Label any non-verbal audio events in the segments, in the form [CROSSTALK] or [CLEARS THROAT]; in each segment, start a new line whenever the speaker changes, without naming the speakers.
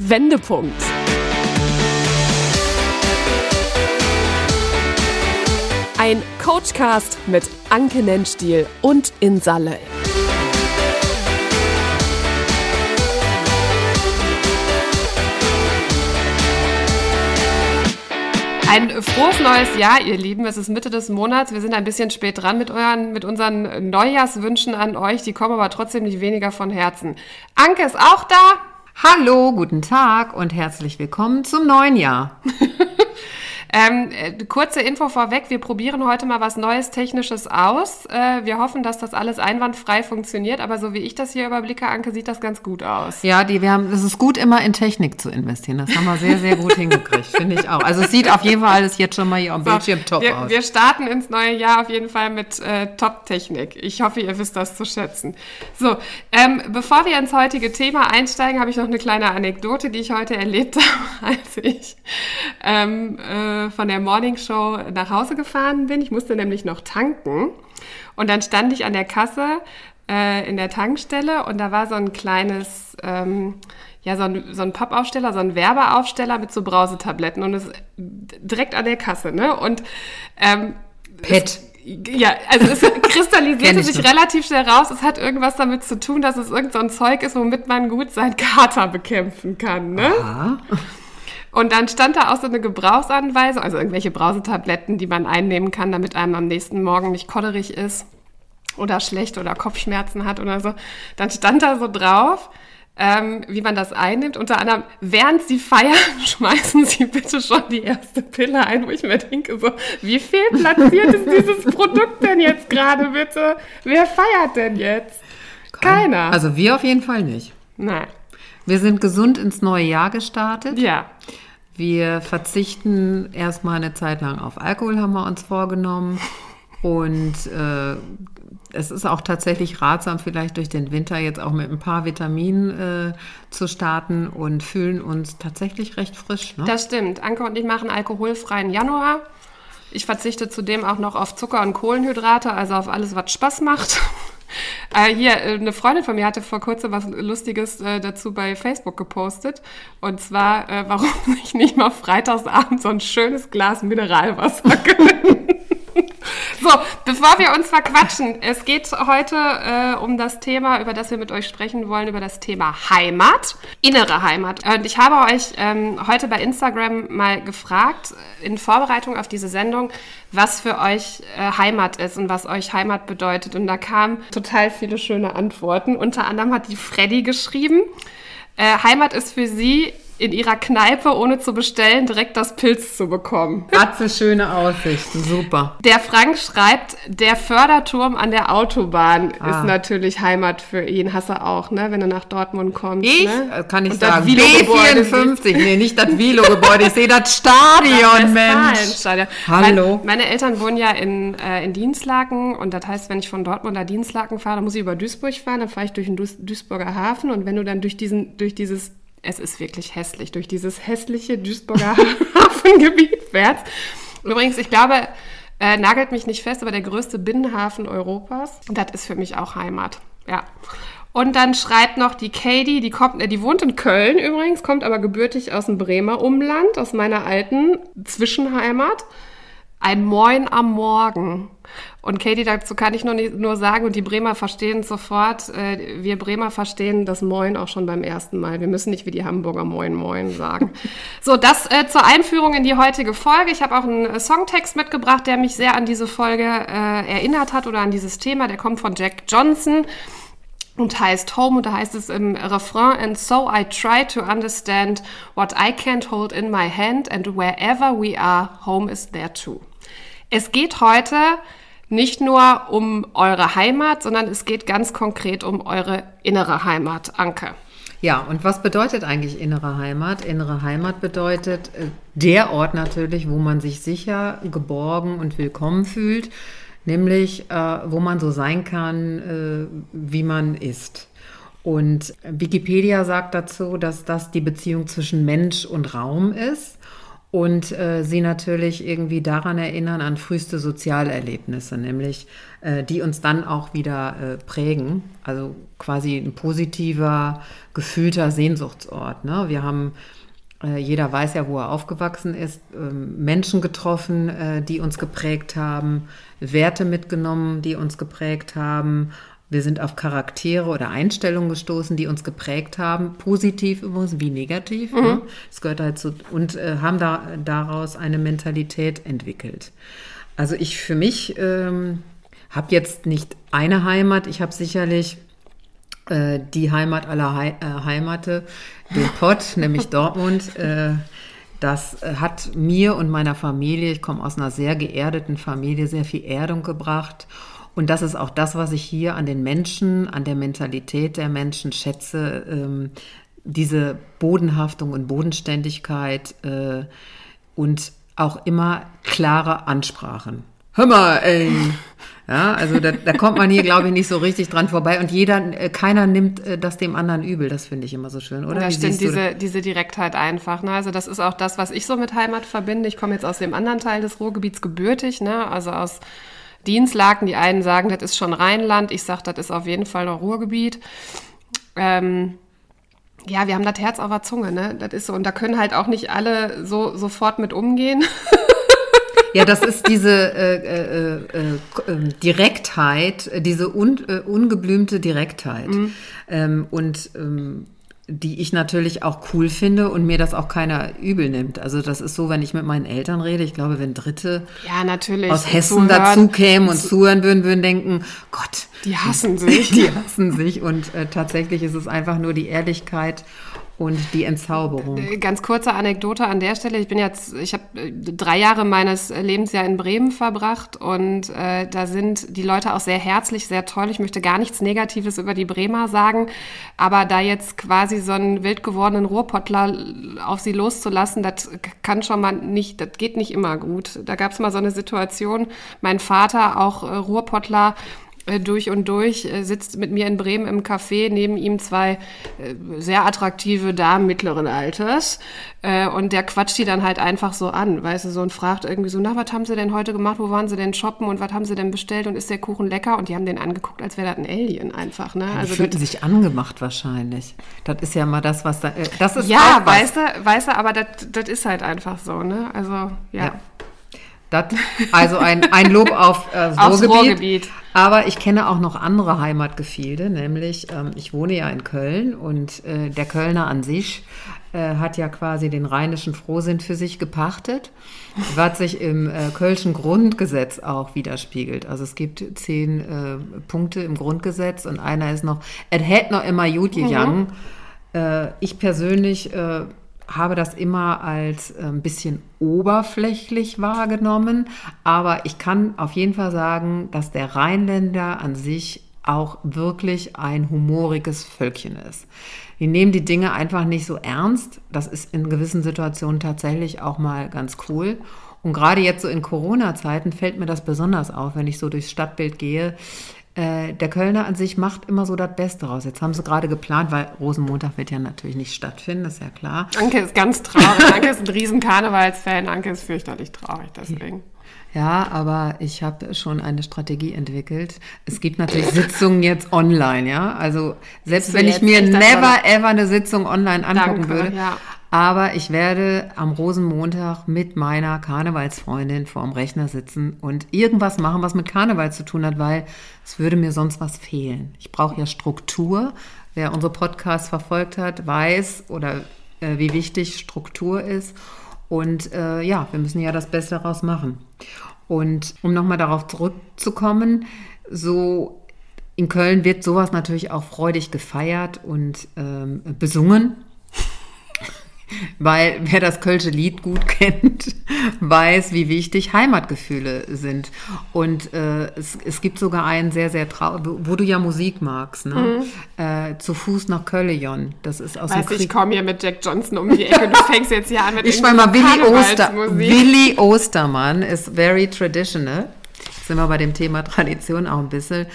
Wendepunkt. Ein Coachcast mit Anke Nennstiel und Insalle.
Ein frohes neues Jahr, ihr Lieben. Es ist Mitte des Monats. Wir sind ein bisschen spät dran mit, euren, mit unseren Neujahrswünschen an euch. Die kommen aber trotzdem nicht weniger von Herzen. Anke ist auch da.
Hallo, guten Tag und herzlich willkommen zum neuen Jahr. [LAUGHS]
Ähm, äh, kurze Info vorweg, wir probieren heute mal was Neues Technisches aus. Äh, wir hoffen, dass das alles einwandfrei funktioniert, aber so wie ich das hier überblicke, Anke, sieht das ganz gut aus.
Ja, die, wir haben, es ist gut, immer in Technik zu investieren. Das haben wir sehr, sehr gut hingekriegt, finde ich auch. Also es sieht auf jeden Fall alles jetzt schon mal hier am so, Bildschirm top
wir,
aus.
Wir starten ins neue Jahr auf jeden Fall mit äh, Top-Technik. Ich hoffe, ihr wisst das zu schätzen. So, ähm, bevor wir ins heutige Thema einsteigen, habe ich noch eine kleine Anekdote, die ich heute erlebt [LAUGHS] habe, als ich ähm, äh, von der Morning Show nach Hause gefahren bin. Ich musste nämlich noch tanken. Und dann stand ich an der Kasse äh, in der Tankstelle und da war so ein kleines, ähm, ja, so ein, so ein Pappaufsteller, so ein Werbeaufsteller mit so Brausetabletten und es direkt an der Kasse, ne? Und ähm,
Pet.
ja, also es [LAUGHS] kristallisierte sich relativ schnell raus. Es hat irgendwas damit zu tun, dass es irgend so ein Zeug ist, womit man gut seinen Kater bekämpfen kann. Ne?
Aha.
Und dann stand da auch so eine Gebrauchsanweisung, also irgendwelche Brausetabletten, die man einnehmen kann, damit einem am nächsten Morgen nicht kodderig ist oder schlecht oder Kopfschmerzen hat oder so. Dann stand da so drauf, ähm, wie man das einnimmt. Unter anderem, während Sie feiern, [LAUGHS] schmeißen Sie bitte schon die erste Pille ein, wo ich mir denke, so, wie fehlplatziert ist dieses Produkt denn jetzt gerade bitte? Wer feiert denn jetzt? Keiner.
Also wir auf jeden Fall nicht.
Nein.
Wir sind gesund ins neue Jahr gestartet.
Ja.
Wir verzichten erstmal eine Zeit lang auf Alkohol, haben wir uns vorgenommen. Und äh, es ist auch tatsächlich ratsam, vielleicht durch den Winter jetzt auch mit ein paar Vitaminen äh, zu starten und fühlen uns tatsächlich recht frisch. Ne?
Das stimmt. Anke und ich machen alkoholfreien Januar. Ich verzichte zudem auch noch auf Zucker und Kohlenhydrate, also auf alles, was Spaß macht. Äh, hier, äh, eine Freundin von mir hatte vor kurzem was Lustiges äh, dazu bei Facebook gepostet. Und zwar, äh, warum [LAUGHS] ich nicht mal freitagsabend so ein schönes Glas Mineralwasser [LAUGHS] gönnen. [LAUGHS] So, bevor wir uns verquatschen, es geht heute äh, um das Thema, über das wir mit euch sprechen wollen, über das Thema Heimat, innere Heimat. Und ich habe euch ähm, heute bei Instagram mal gefragt, in Vorbereitung auf diese Sendung, was für euch äh, Heimat ist und was euch Heimat bedeutet. Und da kamen total viele schöne Antworten. Unter anderem hat die Freddy geschrieben, äh, Heimat ist für sie in ihrer Kneipe, ohne zu bestellen, direkt das Pilz zu bekommen.
Was für schöne Aussichten, super.
Der Frank schreibt, der Förderturm an der Autobahn ah. ist natürlich Heimat für ihn. Hast du auch, ne? Wenn du nach Dortmund kommst.
Ich?
Ne?
Kann ich Und sagen. B54. Nee, nicht das Velo-Gebäude. Ich sehe das [LAUGHS] Stadion, Mensch.
Hallo. Mein, meine Eltern wohnen ja in, äh, in Dienstlaken. Und das heißt, wenn ich von Dortmund nach Dienstlaken fahre, dann muss ich über Duisburg fahren. Dann fahre ich durch den Duis Duisburger Hafen. Und wenn du dann durch, diesen, durch dieses es ist wirklich hässlich, durch dieses hässliche Duisburger [LAUGHS] Hafengebiet fährt. Übrigens, ich glaube, äh, nagelt mich nicht fest, aber der größte Binnenhafen Europas. Und das ist für mich auch Heimat. Ja. Und dann schreibt noch die Katie, die kommt, äh, die wohnt in Köln übrigens, kommt aber gebürtig aus dem Bremer Umland, aus meiner alten Zwischenheimat. Ein Moin am Morgen. Und Katie, dazu kann ich nur, nur sagen, und die Bremer verstehen sofort, äh, wir Bremer verstehen das Moin auch schon beim ersten Mal. Wir müssen nicht wie die Hamburger Moin Moin sagen. [LAUGHS] so, das äh, zur Einführung in die heutige Folge. Ich habe auch einen äh, Songtext mitgebracht, der mich sehr an diese Folge äh, erinnert hat oder an dieses Thema. Der kommt von Jack Johnson und heißt Home und da heißt es im Refrain and so I try to understand what I can't hold in my hand and wherever we are home is there too. Es geht heute nicht nur um eure Heimat, sondern es geht ganz konkret um eure innere Heimat, Anke.
Ja, und was bedeutet eigentlich innere Heimat? Innere Heimat bedeutet äh, der Ort natürlich, wo man sich sicher, geborgen und willkommen fühlt, nämlich äh, wo man so sein kann, äh, wie man ist. Und Wikipedia sagt dazu, dass das die Beziehung zwischen Mensch und Raum ist und äh, sie natürlich irgendwie daran erinnern, an früheste Sozialerlebnisse, nämlich äh, die uns dann auch wieder äh, prägen. Also quasi ein positiver, gefühlter Sehnsuchtsort. Ne? Wir haben, äh, jeder weiß ja, wo er aufgewachsen ist, ähm, Menschen getroffen, äh, die uns geprägt haben, Werte mitgenommen, die uns geprägt haben wir sind auf Charaktere oder Einstellungen gestoßen, die uns geprägt haben, positiv übrigens wie negativ. Mhm. Ne? Das gehört halt zu, und äh, haben da, daraus eine Mentalität entwickelt. Also ich für mich ähm, habe jetzt nicht eine Heimat, ich habe sicherlich äh, die Heimat aller He äh, Heimate, den Pott, [LAUGHS] nämlich Dortmund. Äh, das hat mir und meiner Familie, ich komme aus einer sehr geerdeten Familie, sehr viel Erdung gebracht. Und das ist auch das, was ich hier an den Menschen, an der Mentalität der Menschen schätze. Ähm, diese Bodenhaftung und Bodenständigkeit äh, und auch immer klare Ansprachen. Hör mal, ey. Ja, also da, da kommt man hier, glaube ich, nicht so richtig dran vorbei. Und jeder, äh, keiner nimmt äh, das dem anderen übel. Das finde ich immer so schön, oder?
Ja, stimmt, diese, diese Direktheit einfach. Ne? Also das ist auch das, was ich so mit Heimat verbinde. Ich komme jetzt aus dem anderen Teil des Ruhrgebiets gebürtig, ne? also aus Dienstlaken. Die einen sagen, das ist schon Rheinland. Ich sage, das ist auf jeden Fall noch Ruhrgebiet. Ähm, ja, wir haben das Herz auf der Zunge, ne? Das ist so. Und da können halt auch nicht alle so sofort mit umgehen. [LAUGHS]
Ja, das ist diese äh, äh, äh, ähm, Direktheit, diese un, äh, ungeblümte Direktheit. Mhm. Ähm, und ähm, die ich natürlich auch cool finde und mir das auch keiner übel nimmt. Also das ist so, wenn ich mit meinen Eltern rede, ich glaube, wenn Dritte
ja, natürlich.
aus Hessen dazu kämen und zuhören würden, würden denken, Gott.
Die hassen [LAUGHS] sich.
Die hassen sich und äh, tatsächlich ist es einfach nur die Ehrlichkeit und die Entzauberung. Äh,
ganz kurze Anekdote an der Stelle. Ich bin jetzt, ich habe äh, drei Jahre meines Lebens ja in Bremen verbracht und äh, da sind die Leute auch sehr herzlich, sehr toll. Ich möchte gar nichts Negatives über die Bremer sagen, aber da jetzt quasi so einen wild gewordenen Ruhrpottler auf sie loszulassen, das kann schon mal nicht, das geht nicht immer gut. Da gab es mal so eine Situation, mein Vater, auch äh, Ruhrpottler, durch und durch, äh, sitzt mit mir in Bremen im Café, neben ihm zwei äh, sehr attraktive Damen mittleren Alters. Und der quatscht die dann halt einfach so an, weißt du, so und fragt irgendwie so, na, was haben sie denn heute gemacht, wo waren sie denn shoppen und was haben sie denn bestellt und ist der Kuchen lecker? Und die haben den angeguckt, als wäre das ein Alien einfach, ne?
Ja, also fühlten sich angemacht wahrscheinlich. Das ist ja mal das, was da, das ist
Ja, weißt du, weißt du, aber das ist halt einfach so, ne? Also, ja. ja.
Das, also ein, ein Lob auf äh, Ruhrgebiet. Ruhrgebiet. Aber ich kenne auch noch andere Heimatgefilde, nämlich ähm, ich wohne ja in Köln und äh, der Kölner an sich äh, hat ja quasi den rheinischen Frohsinn für sich gepachtet, was sich im äh, Kölschen Grundgesetz auch widerspiegelt. Also es gibt zehn äh, Punkte im Grundgesetz und einer ist noch, es hätte noch immer gut gegangen. Mhm. Äh, ich persönlich habe das immer als ein ähm, bisschen oberflächlich wahrgenommen, aber ich kann auf jeden Fall sagen, dass der Rheinländer an sich auch wirklich ein humoriges Völkchen ist. Die nehmen die Dinge einfach nicht so ernst. Das ist in gewissen Situationen tatsächlich auch mal ganz cool. Und gerade jetzt so in Corona-Zeiten fällt mir das besonders auf, wenn ich so durchs Stadtbild gehe. Äh, der Kölner an sich macht immer so das Beste raus. Jetzt haben sie gerade geplant, weil Rosenmontag wird ja natürlich nicht stattfinden, ist ja klar.
Anke ist ganz traurig. Anke ist ein riesen Karnevalsfan. Anke ist fürchterlich traurig deswegen.
Ja, aber ich habe schon eine Strategie entwickelt. Es gibt natürlich Sitzungen jetzt online, ja. Also selbst wenn ich mir never ever eine Sitzung online angucken Danke, würde, ja. Aber ich werde am Rosenmontag mit meiner Karnevalsfreundin vorm Rechner sitzen und irgendwas machen, was mit Karneval zu tun hat, weil es würde mir sonst was fehlen. Ich brauche ja Struktur. Wer unsere Podcasts verfolgt hat, weiß oder äh, wie wichtig Struktur ist. Und äh, ja, wir müssen ja das Beste daraus machen. Und um nochmal darauf zurückzukommen, so in Köln wird sowas natürlich auch freudig gefeiert und ähm, besungen. Weil wer das Kölsche Lied gut [LAUGHS] kennt, weiß, wie wichtig Heimatgefühle sind. Und äh, es, es gibt sogar einen sehr, sehr traurig, wo du ja Musik magst, ne? Mhm. Äh, zu Fuß nach Köllejon. Das ist aus
weißt, dem Krieg. ich komme hier mit Jack Johnson um die Ecke. Du fängst jetzt hier an mit
Ich meine mal, Willi, Oster, Willi Ostermann ist very traditional. sind wir bei dem Thema Tradition auch ein bisschen,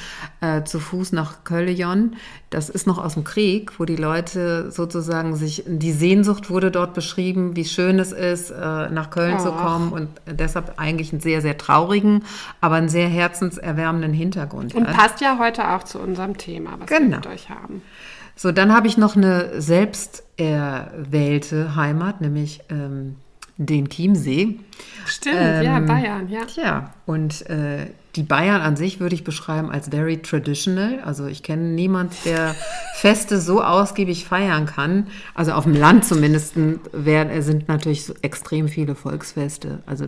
äh, zu Fuß nach Köln. Das ist noch aus dem Krieg, wo die Leute sozusagen sich, die Sehnsucht wurde dort beschrieben, wie schön es ist, äh, nach Köln oh. zu kommen und deshalb eigentlich einen sehr, sehr traurigen, aber einen sehr herzenserwärmenden Hintergrund.
Und hat. passt ja heute auch zu unserem Thema, was genau. wir mit euch haben.
So, dann habe ich noch eine selbst erwählte Heimat, nämlich ähm, den Chiemsee.
Stimmt, ähm, ja, Bayern, ja.
Ja, und äh, die Bayern an sich würde ich beschreiben als very traditional. Also ich kenne niemand, der [LAUGHS] Feste so ausgiebig feiern kann. Also auf dem Land zumindest sind natürlich so extrem viele Volksfeste. Also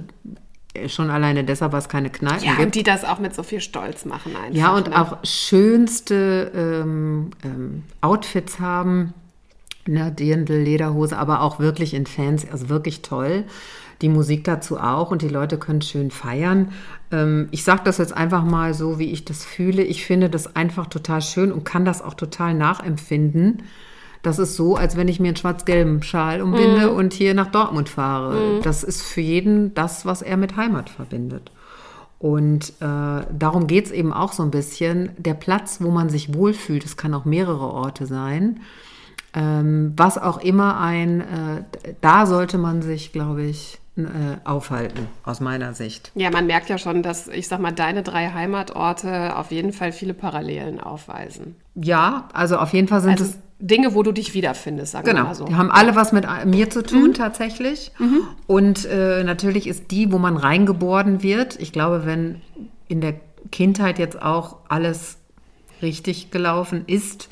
äh, schon alleine deshalb, was keine Kneipen
ja,
gibt.
und die das auch mit so viel Stolz machen einfach.
Ja, und ne? auch schönste ähm, ähm, Outfits haben ne, Dirndl, Lederhose, aber auch wirklich in Fans, also wirklich toll. Die Musik dazu auch und die Leute können schön feiern. Ähm, ich sage das jetzt einfach mal so, wie ich das fühle. Ich finde das einfach total schön und kann das auch total nachempfinden. Das ist so, als wenn ich mir einen schwarz-gelben Schal umbinde mm. und hier nach Dortmund fahre. Mm. Das ist für jeden das, was er mit Heimat verbindet. Und äh, darum geht es eben auch so ein bisschen. Der Platz, wo man sich wohlfühlt, es kann auch mehrere Orte sein ähm, was auch immer ein, äh, da sollte man sich, glaube ich, aufhalten, aus meiner Sicht.
Ja, man merkt ja schon, dass, ich sag mal, deine drei Heimatorte auf jeden Fall viele Parallelen aufweisen.
Ja, also auf jeden Fall sind also es.
Dinge, wo du dich wiederfindest, sagen
genau.
wir mal so.
Die haben alle was mit mir zu tun, mhm. tatsächlich. Mhm. Und äh, natürlich ist die, wo man reingeboren wird. Ich glaube, wenn in der Kindheit jetzt auch alles richtig gelaufen ist,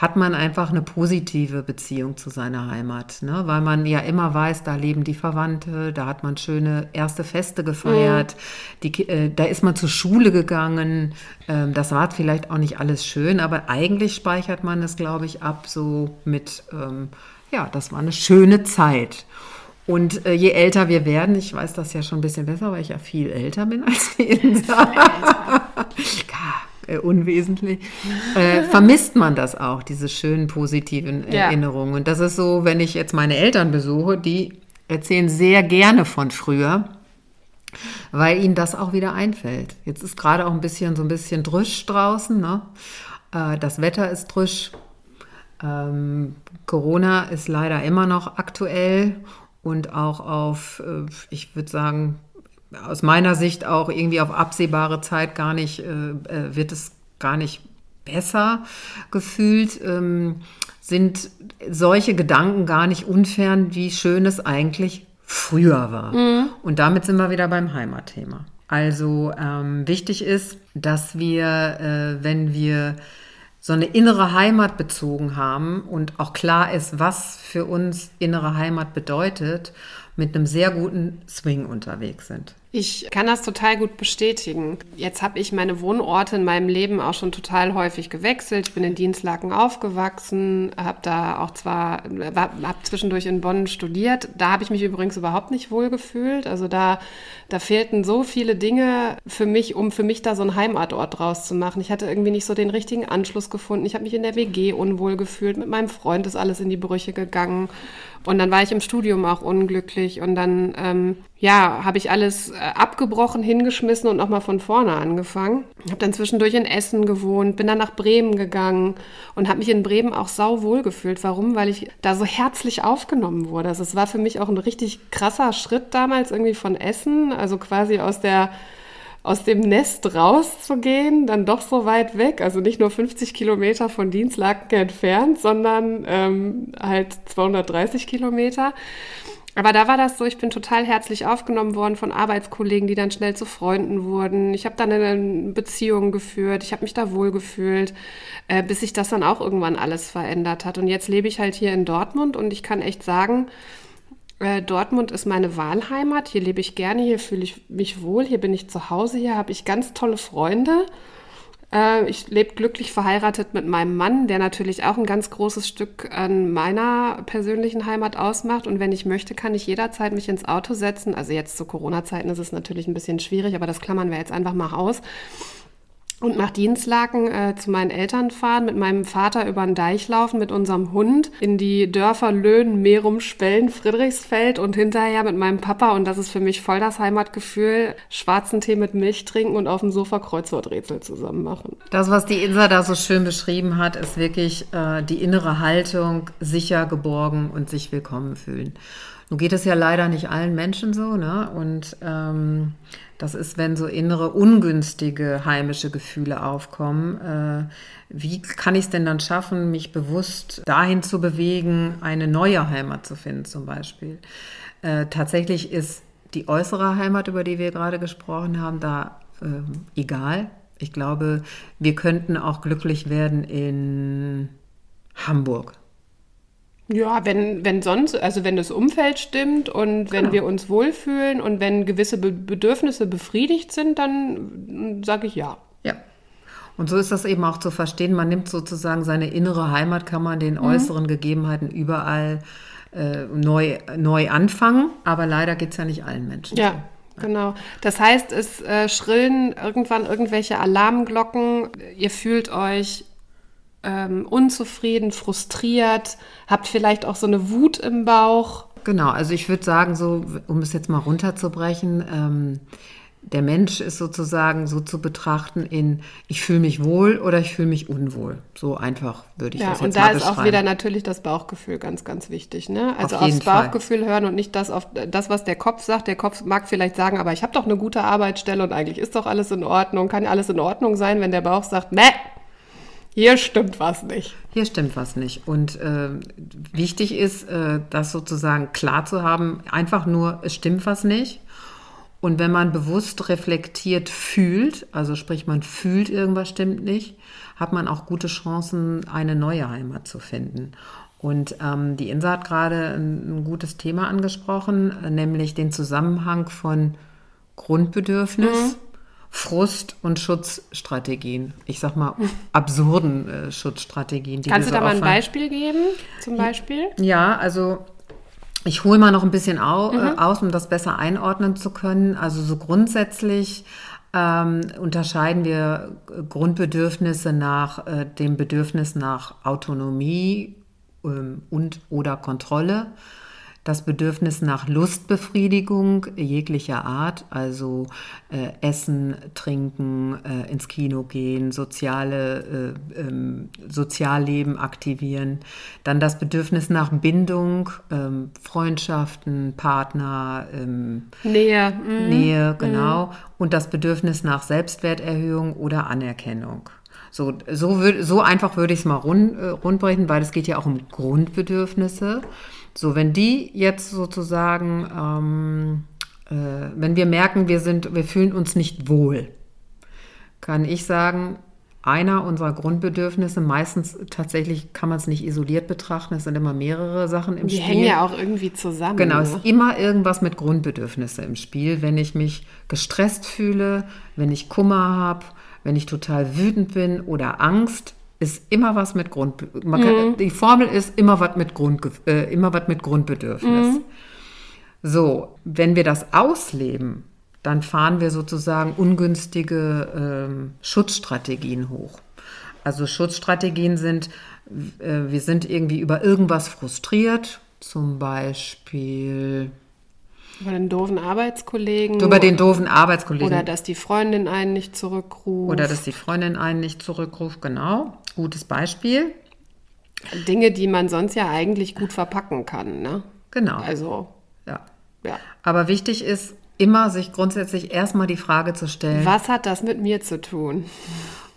hat man einfach eine positive Beziehung zu seiner Heimat, ne? weil man ja immer weiß, da leben die Verwandte, da hat man schöne erste Feste gefeiert, mhm. die, äh, da ist man zur Schule gegangen. Ähm, das war vielleicht auch nicht alles schön, aber eigentlich speichert man es, glaube ich, ab so mit, ähm, ja, das war eine schöne Zeit. Und äh, je älter wir werden, ich weiß das ja schon ein bisschen besser, weil ich ja viel älter bin als die Insa. [LAUGHS] [LAUGHS] äh, unwesentlich, äh, vermisst man das auch, diese schönen positiven ja. Erinnerungen. Und das ist so, wenn ich jetzt meine Eltern besuche, die erzählen sehr gerne von früher, weil ihnen das auch wieder einfällt. Jetzt ist gerade auch ein bisschen so ein bisschen drüsch draußen. Ne? Äh, das Wetter ist drüsch. Ähm, Corona ist leider immer noch aktuell und auch auf, äh, ich würde sagen, aus meiner Sicht auch irgendwie auf absehbare Zeit gar nicht, äh, äh, wird es gar nicht besser gefühlt, ähm, sind solche Gedanken gar nicht unfern, wie schön es eigentlich früher war. Mhm. Und damit sind wir wieder beim Heimatthema. Also ähm, wichtig ist, dass wir, äh, wenn wir so eine innere Heimat bezogen haben und auch klar ist, was für uns innere Heimat bedeutet, mit einem sehr guten Swing unterwegs sind.
Ich kann das total gut bestätigen. Jetzt habe ich meine Wohnorte in meinem Leben auch schon total häufig gewechselt. Ich bin in Dienstlaken aufgewachsen, habe da auch zwar, habe zwischendurch in Bonn studiert. Da habe ich mich übrigens überhaupt nicht wohl gefühlt. Also da, da fehlten so viele Dinge für mich, um für mich da so einen Heimatort draus zu machen. Ich hatte irgendwie nicht so den richtigen Anschluss gefunden. Ich habe mich in der WG unwohl gefühlt. Mit meinem Freund ist alles in die Brüche gegangen. Und dann war ich im Studium auch unglücklich und dann, ähm, ja, habe ich alles äh, abgebrochen, hingeschmissen und nochmal von vorne angefangen. Habe dann zwischendurch in Essen gewohnt, bin dann nach Bremen gegangen und habe mich in Bremen auch sau wohl gefühlt. Warum? Weil ich da so herzlich aufgenommen wurde. Also es war für mich auch ein richtig krasser Schritt damals irgendwie von Essen, also quasi aus der aus dem Nest rauszugehen, dann doch so weit weg, also nicht nur 50 Kilometer von Dienstlaken entfernt, sondern ähm, halt 230 Kilometer. Aber da war das so, ich bin total herzlich aufgenommen worden von Arbeitskollegen, die dann schnell zu Freunden wurden. Ich habe dann eine Beziehung geführt, ich habe mich da wohlgefühlt, äh, bis sich das dann auch irgendwann alles verändert hat. Und jetzt lebe ich halt hier in Dortmund und ich kann echt sagen, äh, Dortmund ist meine Wahlheimat. Hier lebe ich gerne, hier fühle ich mich wohl, hier bin ich zu Hause, hier habe ich ganz tolle Freunde. Äh, ich lebe glücklich verheiratet mit meinem Mann, der natürlich auch ein ganz großes Stück an meiner persönlichen Heimat ausmacht. Und wenn ich möchte, kann ich jederzeit mich ins Auto setzen. Also jetzt zu Corona-Zeiten ist es natürlich ein bisschen schwierig, aber das klammern wir jetzt einfach mal aus und nach Dienstlaken äh, zu meinen Eltern fahren, mit meinem Vater über den Deich laufen, mit unserem Hund in die Dörfer Löhn, Merum, Spellen, Friedrichsfeld und hinterher mit meinem Papa, und das ist für mich voll das Heimatgefühl, schwarzen Tee mit Milch trinken und auf dem Sofa Kreuzworträtsel zusammen machen.
Das, was die Insa da so schön beschrieben hat, ist wirklich äh, die innere Haltung, sicher, geborgen und sich willkommen fühlen. Nun geht es ja leider nicht allen Menschen so, ne? Und ähm, das ist, wenn so innere ungünstige heimische Gefühle aufkommen. Äh, wie kann ich es denn dann schaffen, mich bewusst dahin zu bewegen, eine neue Heimat zu finden zum Beispiel? Äh, tatsächlich ist die äußere Heimat, über die wir gerade gesprochen haben, da äh, egal. Ich glaube, wir könnten auch glücklich werden in Hamburg
ja, wenn, wenn sonst, also wenn das Umfeld stimmt und wenn genau. wir uns wohlfühlen und wenn gewisse Be Bedürfnisse befriedigt sind, dann sage ich ja.
Ja. Und so ist das eben auch zu verstehen. Man nimmt sozusagen seine innere Heimat, kann man den mhm. äußeren Gegebenheiten überall äh, neu, neu anfangen. Aber leider geht es ja nicht allen Menschen.
Ja. So. Genau. Das heißt, es äh, schrillen irgendwann irgendwelche Alarmglocken. Ihr fühlt euch ähm, unzufrieden, frustriert, habt vielleicht auch so eine Wut im Bauch.
Genau, also ich würde sagen, so, um es jetzt mal runterzubrechen, ähm, der Mensch ist sozusagen so zu betrachten in ich fühle mich wohl oder ich fühle mich unwohl. So einfach würde ich ja, das jetzt mal
beschreiben. Und da ist auch wieder natürlich das Bauchgefühl ganz, ganz wichtig. Ne? Also auf aufs Bauchgefühl Fall. hören und nicht das auf das, was der Kopf sagt. Der Kopf mag vielleicht sagen, aber ich habe doch eine gute Arbeitsstelle und eigentlich ist doch alles in Ordnung. Kann ja alles in Ordnung sein, wenn der Bauch sagt, meh, hier stimmt was nicht.
Hier stimmt was nicht. Und äh, wichtig ist, äh, das sozusagen klar zu haben, einfach nur, es stimmt was nicht. Und wenn man bewusst reflektiert fühlt, also sprich man fühlt, irgendwas stimmt nicht, hat man auch gute Chancen, eine neue Heimat zu finden. Und ähm, die Insa hat gerade ein, ein, gutes Thema angesprochen, nämlich den Zusammenhang von Grundbedürfnis. Mhm Frust- und Schutzstrategien. Ich sag mal, absurden äh, Schutzstrategien.
Kannst du da mal ein Beispiel geben, zum Beispiel?
Ja, also ich hole mal noch ein bisschen au, äh, mhm. aus, um das besser einordnen zu können. Also so grundsätzlich ähm, unterscheiden wir Grundbedürfnisse nach äh, dem Bedürfnis nach Autonomie ähm, und oder Kontrolle das Bedürfnis nach Lustbefriedigung jeglicher Art, also äh, Essen, Trinken, äh, ins Kino gehen, soziale, äh, ähm, Sozialleben aktivieren. Dann das Bedürfnis nach Bindung, ähm, Freundschaften, Partner, ähm,
Nähe. Mhm.
Nähe, genau. Mhm. Und das Bedürfnis nach Selbstwerterhöhung oder Anerkennung. So, so, so einfach würde ich es mal rund, äh, rundbrechen, weil es geht ja auch um Grundbedürfnisse. So, wenn die jetzt sozusagen, ähm, äh, wenn wir merken, wir sind, wir fühlen uns nicht wohl, kann ich sagen, einer unserer Grundbedürfnisse, meistens tatsächlich kann man es nicht isoliert betrachten, es sind immer mehrere Sachen im
die
Spiel.
Die hängen ja auch irgendwie zusammen.
Genau, ne? es ist immer irgendwas mit Grundbedürfnisse im Spiel. Wenn ich mich gestresst fühle, wenn ich Kummer habe, wenn ich total wütend bin oder Angst, ist immer was mit Grund. Kann, mhm. Die Formel ist immer was mit Grund, äh, immer was mit Grundbedürfnis. Mhm. So, wenn wir das ausleben, dann fahren wir sozusagen ungünstige ähm, Schutzstrategien hoch. Also Schutzstrategien sind, äh, wir sind irgendwie über irgendwas frustriert, zum Beispiel
über den doofen Arbeitskollegen.
Über den doofen Arbeitskollegen.
Oder dass die Freundin einen nicht zurückruft.
Oder dass die Freundin einen nicht zurückruft, genau. Gutes Beispiel.
Dinge, die man sonst ja eigentlich gut verpacken kann, ne?
Genau.
Also.
Ja. ja. Aber wichtig ist, immer sich grundsätzlich erstmal die Frage zu stellen.
Was hat das mit mir zu tun?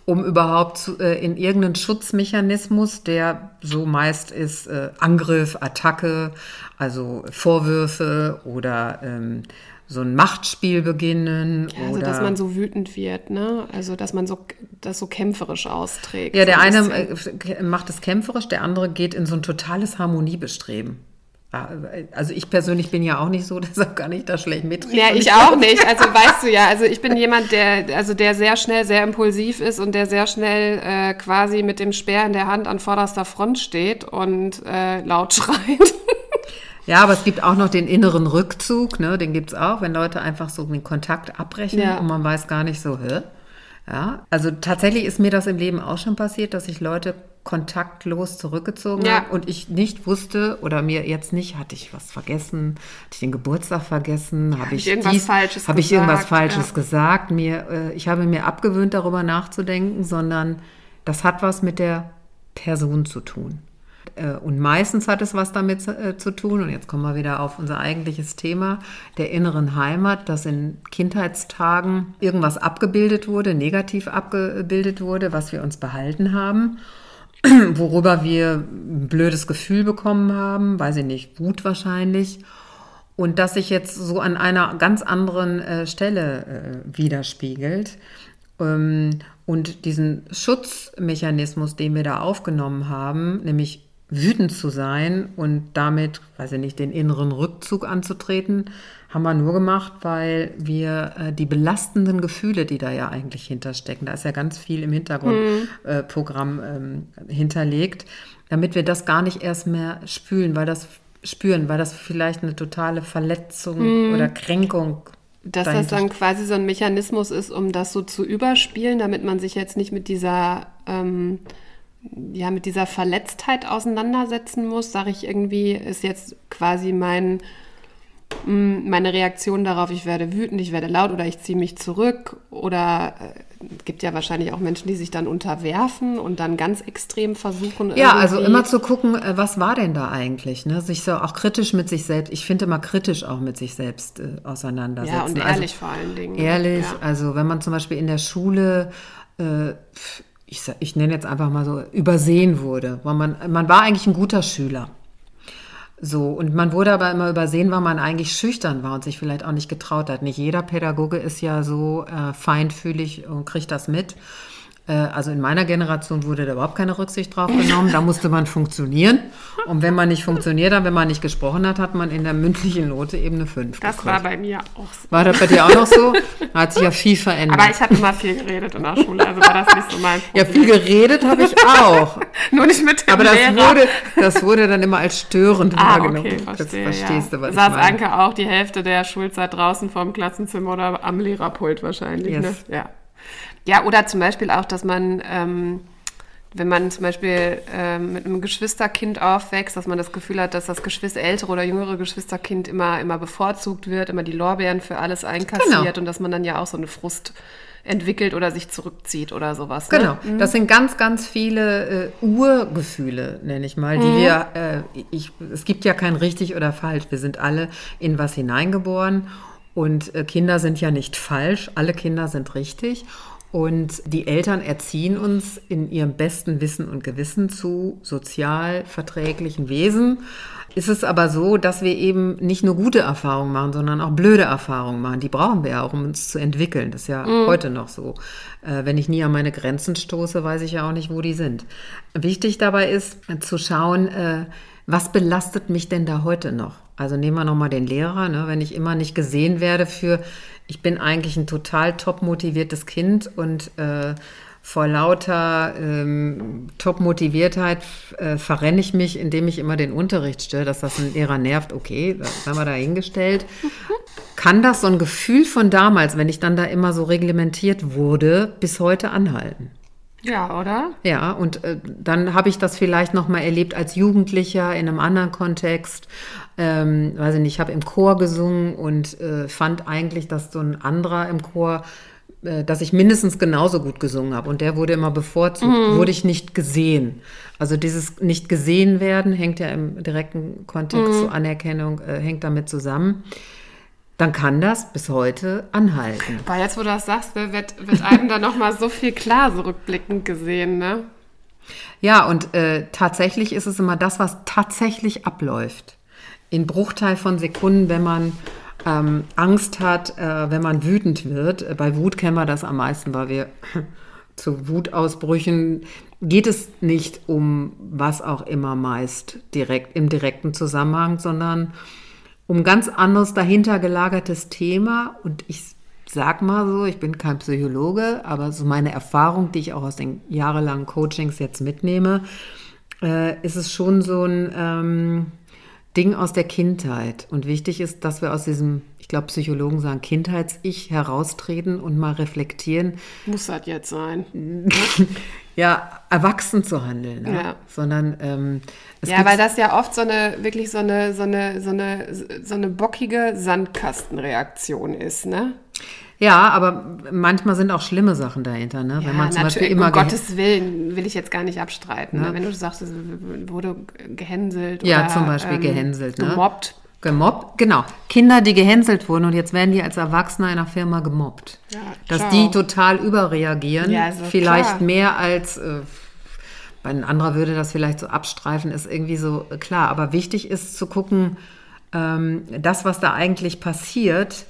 um überhaupt zu, äh, in irgendeinen Schutzmechanismus, der so meist ist äh, Angriff, Attacke, also Vorwürfe oder ähm, so ein Machtspiel beginnen.
Ja, also
oder,
dass man so wütend wird, ne? Also dass man so das so kämpferisch austrägt.
Ja, der eine äh, macht es kämpferisch, der andere geht in so ein totales Harmoniebestreben. Also ich persönlich bin ja auch nicht so, [LAUGHS] deshalb kann ich da schlecht mitreden.
Ja, ich auch nicht. Also weißt du ja, also ich bin jemand, der, also der sehr schnell sehr impulsiv ist und der sehr schnell äh, quasi mit dem Speer in der Hand an vorderster Front steht und äh, laut schreit. [LAUGHS]
Ja, aber es gibt auch noch den inneren Rückzug, ne? den gibt es auch, wenn Leute einfach so den Kontakt abbrechen ja. und man weiß gar nicht so, hä? Ja, also tatsächlich ist mir das im Leben auch schon passiert, dass ich Leute kontaktlos zurückgezogen
Ja.
habe und ich nicht wusste oder mir jetzt nicht, hatte ich was vergessen, hatte ich den Geburtstag vergessen, habe ich,
irgendwas Falsches
habe ich irgendwas
gesagt,
Falsches
ja.
gesagt, mir, äh, ich habe mir abgewöhnt, darüber nachzudenken, sondern das hat was mit der Person zu tun. Äh, Und meistens hat es was damit äh, zu tun, und jetzt kommen wir wieder auf unser eigentliches Thema, der inneren Heimat, dass in Kindheitstagen irgendwas abgebildet wurde, negativ abgebildet wurde, was wir uns behalten haben, [CLEARS THROAT] worüber wir ein blödes Gefühl bekommen haben, weiß ich nicht, Wut wahrscheinlich. Und das sich jetzt so an einer ganz anderen äh, Stelle äh, widerspiegelt. Ähm, und diesen Schutzmechanismus, den wir da aufgenommen haben, nämlich wütend zu sein und damit, weiß ich nicht, den inneren Rückzug anzutreten, haben wir nur gemacht, weil wir äh, die belastenden Gefühle, die da ja eigentlich hinterstecken, da ist ja ganz viel im Hintergrundprogramm äh, Programm, ähm, hinterlegt, damit wir das gar nicht erst mehr spülen, weil das spüren, weil das vielleicht eine totale Verletzung oder Kränkung
Dass das dann quasi so ein Mechanismus ist, um das so zu überspielen, damit man sich jetzt nicht mit dieser, ähm, ja, mit dieser Verletztheit auseinandersetzen muss, sage ich irgendwie, ist jetzt quasi mein, mh, meine Reaktion darauf, ich werde wütend, ich werde laut oder ich ziehe mich zurück oder äh, es gibt ja wahrscheinlich auch Menschen, die sich dann unterwerfen und dann ganz extrem versuchen.
Ja, also immer zu gucken, äh, was war denn da eigentlich? Ne? Sich so auch kritisch mit sich selbst, ich finde immer kritisch auch mit sich selbst äh, auseinandersetzen.
Ja, und
Also
ehrlich vor allen Dingen.
Ehrlich,
Ja.
also wenn man zum Beispiel in der Schule, äh, ich, ich nenne jetzt einfach mal so, übersehen wurde, weil man, man war eigentlich ein guter Schüler. So, und man wurde aber immer übersehen, weil man eigentlich schüchtern war und sich vielleicht auch nicht getraut hat. Nicht jeder Pädagoge ist ja so äh, feinfühlig und kriegt das mit. Äh, also in meiner Generation wurde da überhaupt keine Rücksicht drauf genommen. Da musste man funktionieren. Und wenn man nicht funktioniert hat, wenn man nicht gesprochen hat, hat man in der mündlichen Note eben eine 5
Das
gekriegt.
war bei mir auch so.
War das bei dir auch noch so? Hat sich ja viel verändert.
Aber ich habe immer viel geredet in der Schule, also war das nicht so mein
ja,
Problem.
viel geredet habe ich auch. [LAUGHS]
Nur nicht mit dem
Aber das
Lehrer.
wurde, das wurde dann immer als störend
Ah,
wahrgenommen.
okay,
das
verstehe,
verstehst
ja.
du, was
Saß
ich meine.
Anke auch die Hälfte der Schulzeit draußen vorm Klassenzimmer oder am Lehrerpult wahrscheinlich,
Yes.
ne? Ja. Ja, oder zum Beispiel auch, dass man, ähm, wenn man zum Beispiel ähm, mit einem Geschwisterkind aufwächst, dass man das Gefühl hat, dass das Geschwister, ältere oder jüngere Geschwisterkind immer, immer bevorzugt wird, immer die Lorbeeren für alles einkassiert
Genau.
und dass man dann ja auch so eine Frust entwickelt oder sich zurückzieht oder sowas.
Genau,
Ne?
das sind ganz, ganz viele äh, Urgefühle, nenne ich mal, die
Mhm.
wir, äh, ich, es gibt ja kein richtig oder falsch, wir sind alle in was hineingeboren und äh, Kinder sind ja nicht falsch, alle Kinder sind richtig und die Eltern erziehen uns in ihrem besten Wissen und Gewissen zu sozial verträglichen Wesen. Ist es aber so, dass wir eben nicht nur gute Erfahrungen machen, sondern auch blöde Erfahrungen machen. Die brauchen wir ja auch, um uns zu entwickeln. Das ist ja heute noch so. Äh, wenn ich nie an meine Grenzen stoße, weiß ich ja auch nicht, wo die sind. Wichtig dabei ist zu schauen, äh, was belastet mich denn da heute noch? Also nehmen wir nochmal den Lehrer, ne? wenn ich immer nicht gesehen werde für, ich bin eigentlich ein total top motiviertes Kind und äh, vor lauter ähm, Top-Motiviertheit äh, verrenne ich mich, indem ich immer den Unterricht störe, dass das ein Lehrer nervt. Okay, das haben wir da hingestellt. Kann das so ein Gefühl von damals, wenn ich dann da immer so reglementiert wurde, bis heute anhalten?
Ja, oder?
Ja, und äh, dann habe ich das vielleicht noch mal erlebt als Jugendlicher in einem anderen Kontext. Ähm, weiß ich nicht, ich habe im Chor gesungen und äh, fand eigentlich, dass so ein anderer im Chor, äh, dass ich mindestens genauso gut gesungen habe. Und der wurde immer bevorzugt, wurde ich nicht gesehen. Also dieses nicht gesehen werden hängt ja im direkten Kontext zur Anerkennung, äh, hängt damit zusammen. Dann kann das bis heute anhalten.
Weil jetzt, wo du das sagst, ne, wird, wird einem da nochmal so viel klar so rückblickend gesehen, ne?
Ja, und äh, tatsächlich ist es immer das, was tatsächlich abläuft. In Bruchteil von Sekunden, wenn man ähm, Angst hat, äh, wenn man wütend wird. Äh, Bei Wut kennen wir das am meisten, weil wir [LAUGHS] zu Wutausbrüchen geht es nicht um was auch immer meist direkt im direkten Zusammenhang, sondern um ganz anderes dahinter gelagertes Thema. Und ich sag mal so, ich bin kein Psychologe, aber so meine Erfahrung, die ich auch aus den jahrelangen Coachings jetzt mitnehme, äh, ist es schon so ein ähm, Ding aus der Kindheit. Und wichtig ist, dass wir aus diesem, ich glaube, Psychologen sagen, Kindheits-Ich heraustreten und mal reflektieren.
Muss das jetzt sein? [LAUGHS]
ja, erwachsen zu handeln, ne?
Ja.
sondern ähm,
Ja, weil das ja oft so eine, wirklich so eine, so eine, so eine, so eine bockige Sandkastenreaktion ist, ne?
ja, aber manchmal sind auch schlimme Sachen dahinter, ne? wenn man zum Beispiel immer
um Gottes Willen will ich jetzt gar nicht abstreiten.
Ne?
Ne? Wenn du sagst, es wurde gehänselt
Ja,
oder
zum Beispiel
ähm,
gehänselt, ne?
gemobbt.
Gemobbt, genau, Kinder, die gehänselt wurden und jetzt werden die als Erwachsene einer Firma gemobbt.
Ja,
Dass die total überreagieren,
Ja, doch
vielleicht
klar.
mehr als äh, ein anderer würde das vielleicht so abstreifen, ist irgendwie so äh, klar. Aber wichtig ist zu gucken, ähm, das, was da eigentlich passiert,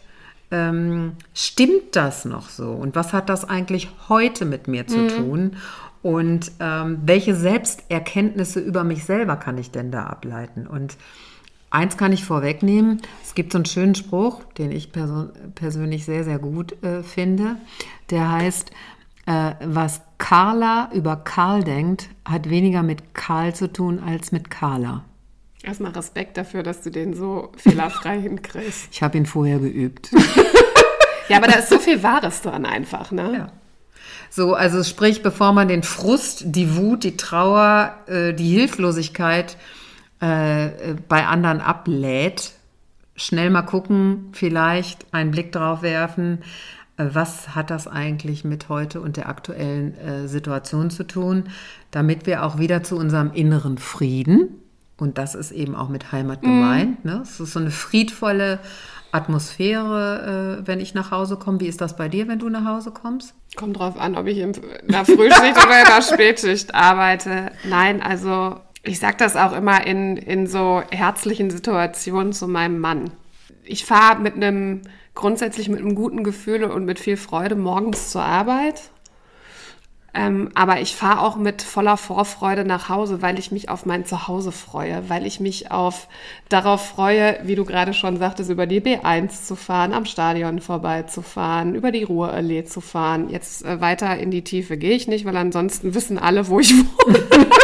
ähm, stimmt das noch so? Und was hat das eigentlich heute mit mir zu tun? Und ähm, welche Selbsterkenntnisse über mich selber kann ich denn da ableiten? Und eins kann ich vorwegnehmen, es gibt so einen schönen Spruch, den ich perso persönlich sehr, sehr gut äh, finde, der heißt, äh, was Carla über Karl denkt, hat weniger mit Karl zu tun als mit Carla.
Erstmal Respekt dafür, dass du den so fehlerfrei [LAUGHS] hinkriegst.
Ich habe ihn vorher geübt. [LAUGHS]
Ja, aber da ist so viel Wahres dran einfach, ne?
Ja. So, also sprich, bevor man den Frust, die Wut, die Trauer, äh, die Hilflosigkeit äh, äh, bei anderen ablädt, schnell mal gucken, vielleicht einen Blick drauf werfen, äh, was hat das eigentlich mit heute und der aktuellen äh, Situation zu tun, damit wir auch wieder zu unserem inneren Frieden, und das ist eben auch mit Heimat gemeint, ne? es ist so eine friedvolle Atmosphäre, äh, wenn ich nach Hause komme. Wie ist das bei dir, wenn du nach Hause kommst?
Kommt drauf an, ob ich in der Frühschicht oder in der [LAUGHS] Spätschicht arbeite. Nein, also ich sage das auch immer in, in so herzlichen Situationen zu meinem Mann. Ich fahre mit einem, grundsätzlich mit einem guten Gefühl und mit viel Freude morgens zur Arbeit. Ähm, aber ich fahre auch mit voller Vorfreude nach Hause, weil ich mich auf mein Zuhause freue, weil ich mich auf darauf freue, wie du gerade schon sagtest, über die B1 zu fahren, am Stadion vorbeizufahren, über die Ruhrallee zu fahren. Jetzt äh, weiter in die Tiefe gehe ich nicht, weil ansonsten wissen alle, wo ich wohne. [LAUGHS]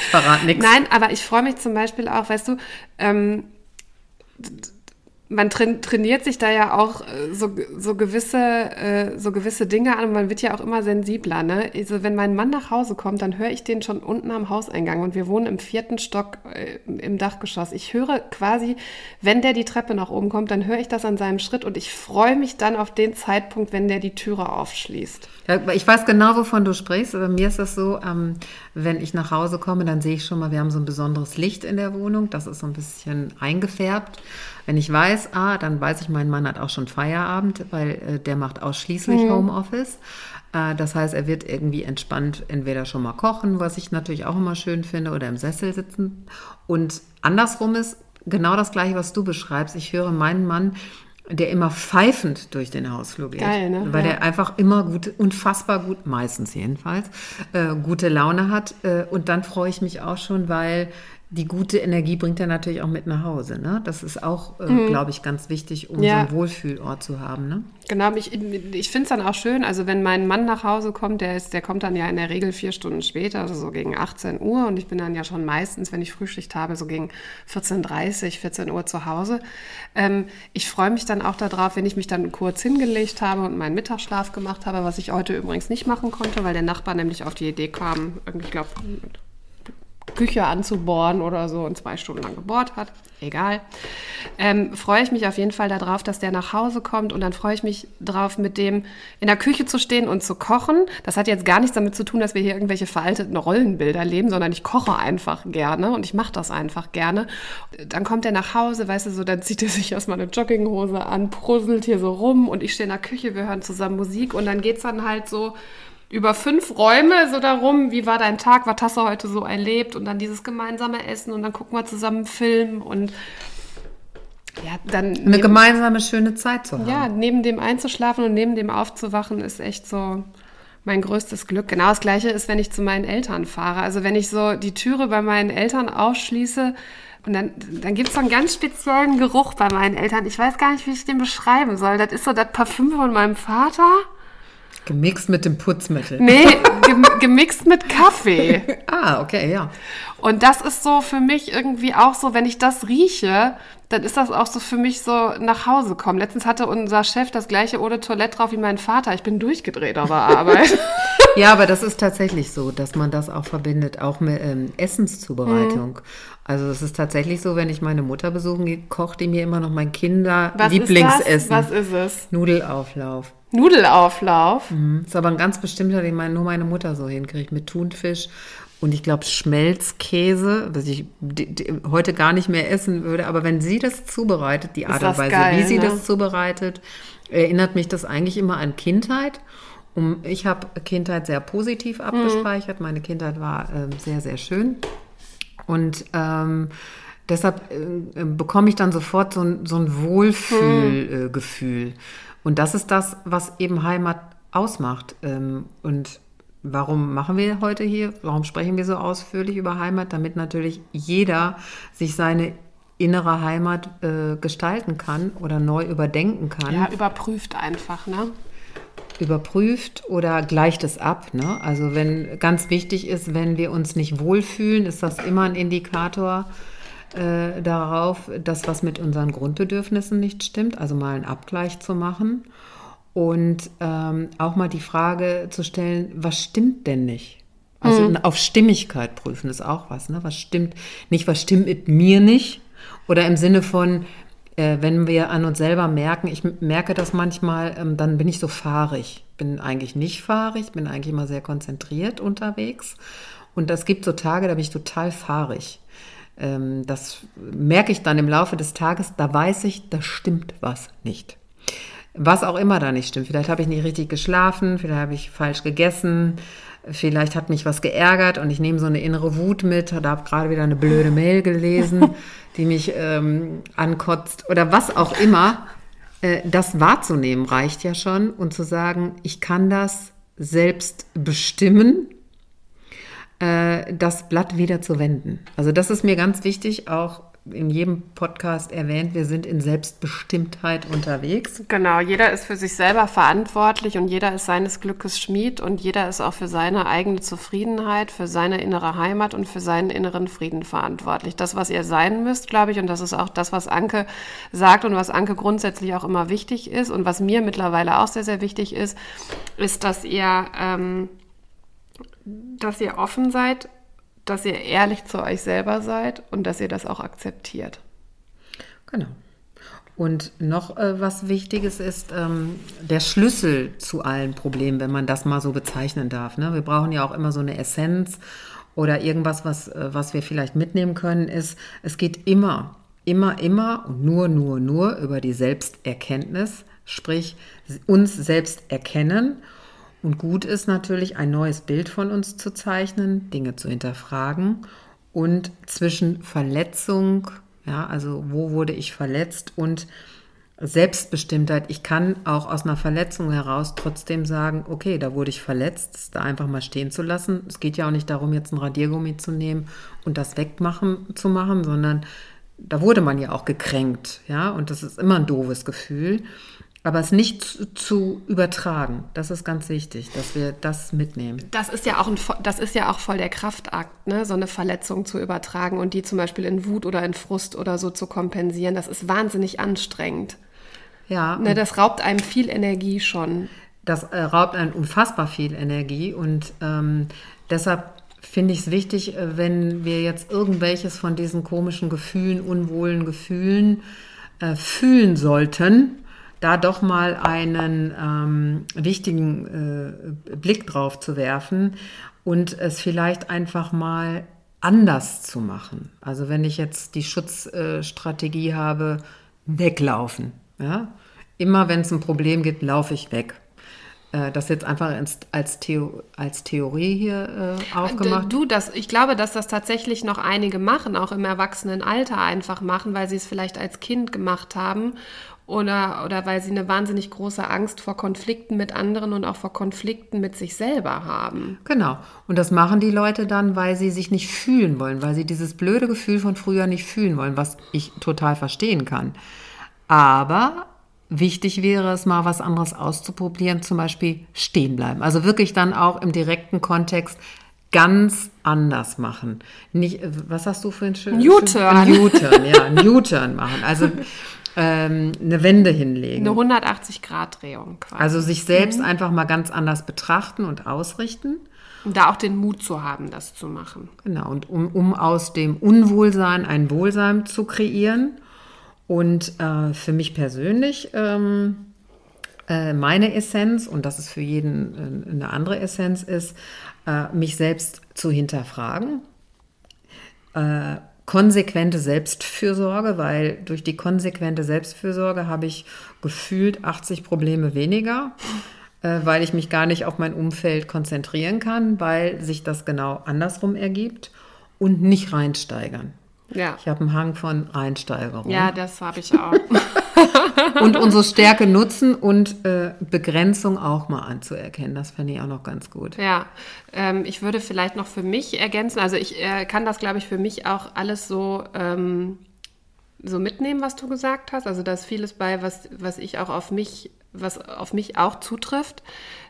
Ich verrate nichts.
Nein, aber ich freue mich zum Beispiel auch, weißt du, ähm, man train trainiert sich da ja auch äh, so, so, gewisse, äh, so gewisse Dinge an und man wird ja auch immer sensibler. Ne? Also wenn mein Mann nach Hause kommt, dann höre ich den schon unten am Hauseingang und wir wohnen im vierten Stock äh, im Dachgeschoss. Ich höre quasi, wenn der die Treppe nach oben kommt, dann höre ich das an seinem Schritt und ich freue mich dann auf den Zeitpunkt, wenn der die Türe aufschließt.
Ich weiß genau, wovon du sprichst. Aber mir ist das so, ähm, wenn ich nach Hause komme, dann sehe ich schon mal, wir haben so ein besonderes Licht in der Wohnung. Das ist so ein bisschen eingefärbt. Wenn ich weiß, ah, dann weiß ich, mein Mann hat auch schon Feierabend, weil äh, der macht ausschließlich Homeoffice. Äh, das heißt, er wird irgendwie entspannt entweder schon mal kochen, was ich natürlich auch immer schön finde, oder im Sessel sitzen. Und andersrum ist genau das Gleiche, was du beschreibst. Ich höre meinen Mann, der immer pfeifend durch den Hausflur geht.
Geil, ne?
Weil
Ja.
der einfach immer gut, unfassbar gut, meistens jedenfalls, äh, gute Laune hat. Äh, und dann freue ich mich auch schon, weil die gute Energie bringt er natürlich auch mit nach Hause. Ne? Das ist auch, äh, glaube ich, ganz wichtig, um
Mhm. Ja.
so einen Wohlfühlort zu haben. Ne?
Genau, ich, ich finde es dann auch schön, also wenn mein Mann nach Hause kommt, der, ist, der kommt dann ja in der Regel vier Stunden später, also so gegen 18 Uhr und ich bin dann ja schon meistens, wenn ich Frühschicht habe, so gegen 14.30 14 Uhr zu Hause. Ähm, ich freue mich dann auch darauf, wenn ich mich dann kurz hingelegt habe und meinen Mittagsschlaf gemacht habe, was ich heute übrigens nicht machen konnte, weil der Nachbar nämlich auf die Idee kam, irgendwie, ich glaube, Küche anzubohren oder so und zwei Stunden lang gebohrt hat. Egal. Ähm, freue ich mich auf jeden Fall darauf, dass der nach Hause kommt und dann freue ich mich darauf, mit dem in der Küche zu stehen und zu kochen. Das hat jetzt gar nichts damit zu tun, dass wir hier irgendwelche veralteten Rollenbilder leben, sondern ich koche einfach gerne und ich mache das einfach gerne. Dann kommt er nach Hause, weißt du, so, dann zieht er sich erstmal eine Jogginghose an, prusselt hier so rum und ich stehe in der Küche, wir hören zusammen Musik und dann geht's dann halt so über fünf Räume so darum, wie war dein Tag, was hast du heute so erlebt und dann dieses gemeinsame Essen und dann gucken wir zusammen einen Film und ja, dann
Eine gemeinsame schöne Zeit zu haben.
ja, neben dem einzuschlafen und neben dem aufzuwachen ist echt so mein größtes Glück. Genau das gleiche ist, wenn ich zu meinen Eltern fahre. Also wenn ich so die Türe bei meinen Eltern aufschließe und dann, dann gibt es so einen ganz speziellen Geruch bei meinen Eltern. Ich weiß gar nicht, wie ich den beschreiben soll. Das ist so das Parfüm von meinem Vater.
Gemixt mit dem Putzmittel.
Nee, gem gemixt mit Kaffee.
ah, okay, ja.
Und das ist so für mich irgendwie auch so, wenn ich das rieche, dann ist das auch so für mich so nach Hause kommen. Letztens hatte unser Chef das gleiche Eau de Toilette drauf wie mein Vater. Ich bin durchgedreht auf der Arbeit. [LAUGHS]
ja, aber das ist tatsächlich so, dass man das auch verbindet, auch mit ähm, Essenszubereitung. Mhm. Also es ist tatsächlich so, wenn ich meine Mutter besuchen gehe, kocht die mir immer noch mein Kinder-Lieblingsessen.
Was ist es?
Nudelauflauf.
Nudelauflauf?
Mhm. Ist aber ein ganz bestimmter, den nur meine Mutter so hinkriegt, mit Thunfisch und ich glaube Schmelzkäse, was ich heute gar nicht mehr essen würde. Aber wenn sie das zubereitet, die Art und Weise, geil, wie sie ne? das zubereitet, erinnert mich das eigentlich immer an Kindheit. Und ich habe Kindheit sehr positiv mhm. abgespeichert. Mhm. Meine Kindheit war äh, sehr, sehr schön. Und ähm, deshalb äh, bekomme ich dann sofort so ein, so ein Wohlfühlgefühl. Mhm. Äh, und das ist das, was eben Heimat ausmacht. Ähm, und Warum machen wir heute hier? Warum sprechen wir so ausführlich über Heimat? Damit natürlich jeder sich seine innere Heimat äh, gestalten kann oder neu überdenken kann.
Ja, überprüft einfach, ne?
Überprüft oder gleicht es ab. Ne? Also wenn ganz wichtig ist, wenn wir uns nicht wohlfühlen, ist das immer ein Indikator äh, darauf, dass was mit unseren Grundbedürfnissen nicht stimmt. Also mal einen Abgleich zu machen und ähm, auch mal die Frage zu stellen, was stimmt denn nicht? Also mhm. auf Stimmigkeit prüfen ist auch was, ne? Was stimmt nicht, was stimmt mit mir nicht? Oder im Sinne von, äh, wenn wir an uns selber merken, ich merke das manchmal, ähm, dann bin ich so fahrig. Bin eigentlich nicht fahrig, bin eigentlich immer sehr konzentriert unterwegs. Und es gibt so Tage, da bin ich total fahrig. Ähm, das merke ich dann im Laufe des Tages, da weiß ich, da stimmt was nicht. Was auch immer da nicht stimmt. Vielleicht habe ich nicht richtig geschlafen, vielleicht habe ich falsch gegessen, vielleicht hat mich was geärgert und ich nehme so eine innere Wut mit oder habe gerade wieder eine blöde Mail gelesen, [LAUGHS] die mich ähm, ankotzt oder was auch immer. Äh, das wahrzunehmen reicht ja schon und zu sagen, ich kann das selbst bestimmen, das Blatt wieder zu wenden. Also das ist mir ganz wichtig, auch in jedem Podcast erwähnt, wir sind in Selbstbestimmtheit unterwegs.
Genau, jeder ist für sich selber verantwortlich und jeder ist seines Glückes Schmied und jeder ist auch für seine eigene Zufriedenheit, für seine innere Heimat und für seinen inneren Frieden verantwortlich. Das, was ihr sein müsst, glaube ich, und das ist auch das, was Anke sagt und was Anke grundsätzlich auch immer wichtig ist und was mir mittlerweile auch sehr, sehr wichtig ist, ist, dass ihr, ähm, dass ihr offen seid dass ihr ehrlich zu euch selber seid und dass ihr das auch akzeptiert.
Genau. Und noch äh, was Wichtiges ist ähm, der Schlüssel zu allen Problemen, wenn man das mal so bezeichnen darf. Ne? Wir brauchen ja auch immer so eine Essenz oder irgendwas, was, äh, was wir vielleicht mitnehmen können, ist, es geht immer, immer, immer und nur, nur, nur über die Selbsterkenntnis, sprich uns selbst erkennen und gut ist natürlich, ein neues Bild von uns zu zeichnen, Dinge zu hinterfragen und zwischen Verletzung, ja, also wo wurde ich verletzt und Selbstbestimmtheit. Ich kann auch aus einer Verletzung heraus trotzdem sagen, okay, da wurde ich verletzt, da einfach mal stehen zu lassen. Es geht ja auch nicht darum, jetzt ein Radiergummi zu nehmen und das wegmachen zu machen, sondern da wurde man ja auch gekränkt, ja, und das ist immer ein doofes Gefühl. Aber es nicht zu, zu, übertragen, das ist ganz wichtig, dass wir das mitnehmen.
Das ist ja auch, ein, das ist ja auch voll der Kraftakt, ne? so eine Verletzung zu übertragen und die zum Beispiel in Wut oder in Frust oder so zu kompensieren. Das ist wahnsinnig anstrengend. Ja. Ne, das raubt einem viel Energie schon.
Das äh, raubt einem unfassbar viel Energie und ähm, deshalb finde ich es wichtig, äh, wenn wir jetzt irgendwelches von diesen komischen Gefühlen, unwohlen Gefühlen äh, fühlen sollten, da doch mal einen ähm, wichtigen äh, Blick drauf zu werfen und es vielleicht einfach mal anders zu machen. Also wenn ich jetzt die Schutzstrategie äh, habe, weglaufen. Ja? Immer wenn es ein Problem gibt, laufe ich weg. Äh, das jetzt einfach als, Theo, als Theorie hier äh, aufgemacht.
Du, das, ich glaube, dass das tatsächlich noch einige machen, auch im Erwachsenenalter einfach machen, weil sie es vielleicht als Kind gemacht haben oder, oder weil sie eine wahnsinnig große Angst vor Konflikten mit anderen und auch vor Konflikten mit sich selber haben.
Genau. Und das machen die Leute dann, weil sie sich nicht fühlen wollen, weil sie dieses blöde Gefühl von früher nicht fühlen wollen, was ich total verstehen kann. Aber wichtig wäre es mal was anderes auszuprobieren, zum Beispiel stehen bleiben. Also wirklich dann auch im direkten Kontext ganz anders machen. Nicht, was hast du für ein schönes?
U-Turn.
Ein U-Turn, ja, U-Turn machen. Also ähm, eine Wende hinlegen.
Eine 180-Grad-Drehung quasi.
Also sich selbst einfach mal ganz anders betrachten und ausrichten.
um da auch den Mut zu haben, das zu machen.
Genau, und um, um aus dem Unwohlsein ein Wohlsein zu kreieren. Und äh, für mich persönlich, ähm, äh, meine Essenz, und das ist für jeden äh, eine andere Essenz, ist, äh, mich selbst zu hinterfragen. Konsequente Selbstfürsorge, weil durch die konsequente Selbstfürsorge habe ich gefühlt 80 Probleme weniger, äh, weil ich mich gar nicht auf mein Umfeld konzentrieren kann, weil sich das genau andersrum ergibt und nicht reinsteigern.
Ja.
Ich habe einen Hang von Reinsteigerung.
Ja, das habe ich auch. [LAUGHS]
Und unsere Stärke nutzen und äh, Begrenzung auch mal anzuerkennen. Das fände ich auch noch ganz gut.
Ja, ähm, ich würde vielleicht noch für mich ergänzen, also ich äh, kann das, glaube ich, für mich auch alles so, ähm, so mitnehmen, was du gesagt hast. Also da ist vieles bei, was, was ich auch auf mich, was auf mich auch zutrifft.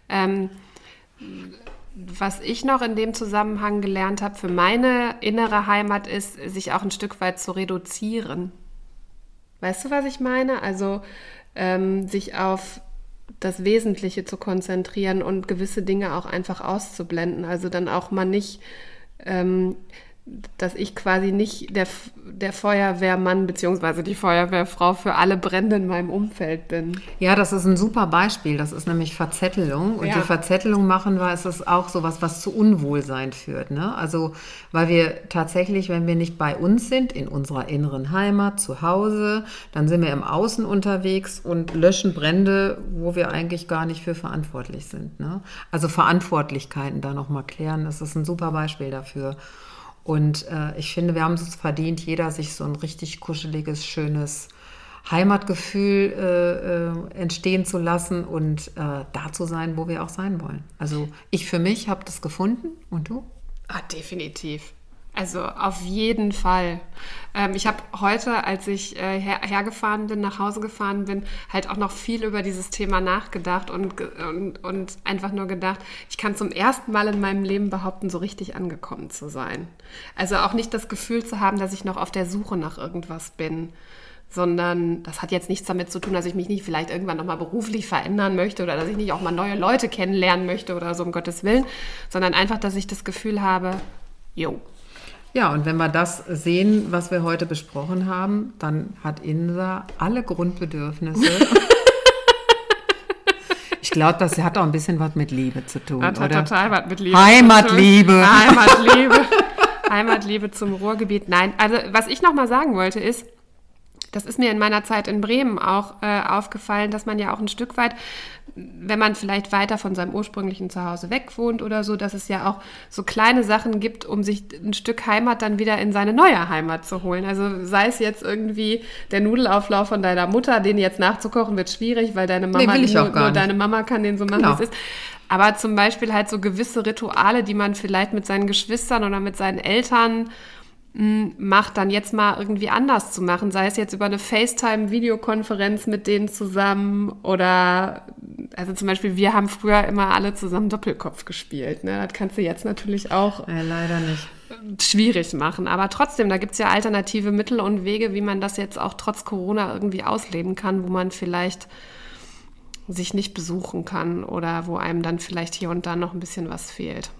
Ähm, was ich noch in dem Zusammenhang gelernt habe für meine innere Heimat ist, sich auch ein Stück weit zu reduzieren. Weißt du, was ich meine? Also ähm, sich auf das Wesentliche zu konzentrieren und gewisse Dinge auch einfach auszublenden. Also dann auch mal nicht, ähm, dass ich quasi nicht der, der Feuerwehrmann bzw. die Feuerwehrfrau für alle Brände in meinem Umfeld bin.
Ja, das ist ein super Beispiel. Das ist nämlich Verzettelung. Und
Ja.
die Verzettelung machen wir, ist es auch sowas, was zu Unwohlsein führt. Ne? Also, weil wir tatsächlich, wenn wir nicht bei uns sind, in unserer inneren Heimat, zu Hause, dann sind wir im Außen unterwegs und löschen Brände, wo wir eigentlich gar nicht für verantwortlich sind. Ne? Also Verantwortlichkeiten da nochmal klären, das ist ein super Beispiel dafür. Und äh, ich finde, wir haben es verdient, jeder sich so ein richtig kuscheliges, schönes Heimatgefühl äh, äh, entstehen zu lassen und äh, da zu sein, wo wir auch sein wollen. Also ich für mich habe das gefunden und du?
Ah, definitiv. Also auf jeden Fall. Ähm, ich habe heute, als ich äh, her hergefahren bin, nach Hause gefahren bin, halt auch noch viel über dieses Thema nachgedacht und, und, und einfach nur gedacht, ich kann zum ersten Mal in meinem Leben behaupten, so richtig angekommen zu sein. Also auch nicht das Gefühl zu haben, dass ich noch auf der Suche nach irgendwas bin, sondern das hat jetzt nichts damit zu tun, dass ich mich nicht vielleicht irgendwann nochmal beruflich verändern möchte oder dass ich nicht auch mal neue Leute kennenlernen möchte oder so, um Gottes Willen, sondern einfach, dass ich das Gefühl habe, jo,
Ja, und wenn wir das sehen, was wir heute besprochen haben, dann hat Insa alle Grundbedürfnisse. [LAUGHS] ich glaube, das hat auch ein bisschen was mit Liebe zu tun,
Hat, hat
oder?
total was mit Liebe.
Heimatliebe.
Heimatliebe. Heimatliebe zum Ruhrgebiet. Nein, also was ich noch mal sagen wollte ist, das ist mir in meiner Zeit in Bremen auch äh, aufgefallen, dass man ja auch ein Stück weit, wenn man vielleicht weiter von seinem ursprünglichen Zuhause weg wohnt oder so, dass es ja auch so kleine Sachen gibt, um sich ein Stück Heimat dann wieder in seine neue Heimat zu holen. Also sei es jetzt irgendwie der Nudelauflauf von deiner Mutter, den jetzt nachzukochen wird schwierig, weil deine Mama
auch
nur, nur deine Mama kann den so machen,
Genau.
wie es ist. Aber zum Beispiel halt so gewisse Rituale, die man vielleicht mit seinen Geschwistern oder mit seinen Eltern macht, dann jetzt mal irgendwie anders zu machen. Sei es jetzt über eine FaceTime-Videokonferenz mit denen zusammen oder, also zum Beispiel, wir haben früher immer alle zusammen Doppelkopf gespielt. Ne? Das kannst du jetzt natürlich auch
Äh, leider nicht.
schwierig machen. Aber trotzdem, da gibt es ja alternative Mittel und Wege, wie man das jetzt auch trotz Corona irgendwie ausleben kann, wo man vielleicht sich nicht besuchen kann oder wo einem dann vielleicht hier und da noch ein bisschen was fehlt.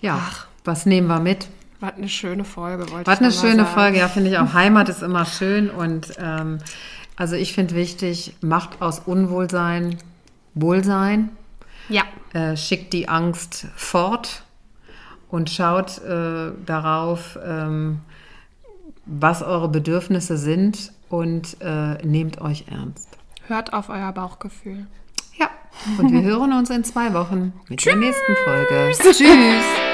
Ja, was nehmen wir mit?
Was eine schöne Folge, wollte
Was
ich
eine schöne
sagen.
Folge, ja, finde ich auch. [LAUGHS] Heimat ist immer schön und ähm, also ich finde wichtig, macht aus Unwohlsein Wohlsein,
Ja,
äh, schickt die Angst fort und schaut äh, darauf, ähm, was eure Bedürfnisse sind und äh, nehmt euch ernst.
hört auf euer Bauchgefühl.
Ja, und wir [LAUGHS] hören uns in zwei Wochen mit der nächsten Folge.
Tschüss.